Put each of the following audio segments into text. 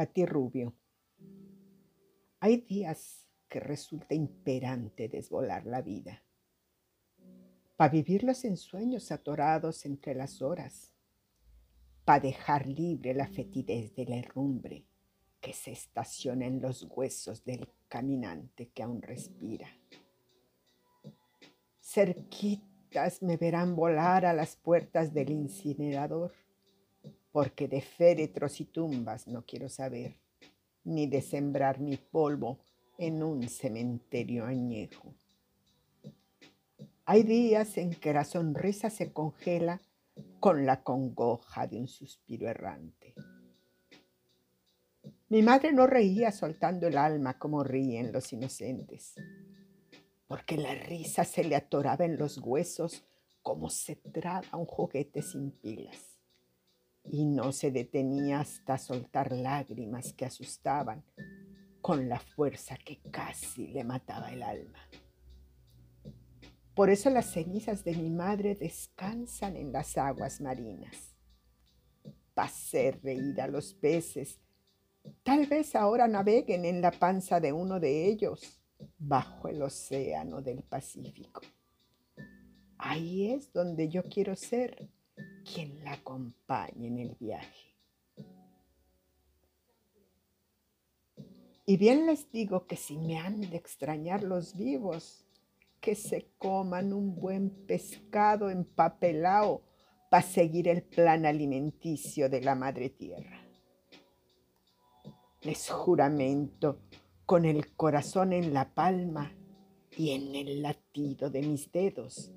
Pati Rubio. Hay días que resulta imperante desvolar la vida, para vivirlos en sueños atorados entre las horas, para dejar libre la fetidez de la herrumbre que se estaciona en los huesos del caminante que aún respira. Cerquitas me verán volar a las puertas del incinerador, porque de féretros y tumbas no quiero saber, ni de sembrar mi polvo en un cementerio añejo. Hay días en que la sonrisa se congela con la congoja de un suspiro errante. Mi madre no reía soltando el alma como ríen los inocentes, porque la risa se le atoraba en los huesos como se traba un juguete sin pilas, y no se detenía hasta soltar lágrimas que asustaban con la fuerza que casi le mataba el alma. Por eso las cenizas de mi madre descansan en las aguas marinas. Pasé reír a los peces Tal vez ahora naveguen en la panza de uno de ellos bajo el océano del Pacífico. Ahí es donde yo quiero ser quien la acompañe en el viaje. Y bien les digo que si me han de extrañar los vivos, que se coman un buen pescado empapelado para seguir el plan alimenticio de la madre tierra les juramento con el corazón en la palma y en el latido de mis dedos,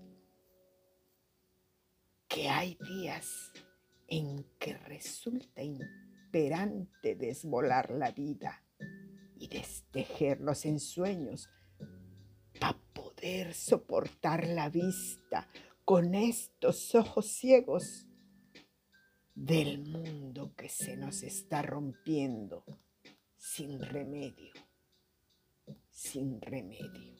que hay días en que resulta imperante desvolar la vida y destejer los ensueños para poder soportar la vista con estos ojos ciegos del mundo que se nos está rompiendo sin remedio, sin remedio.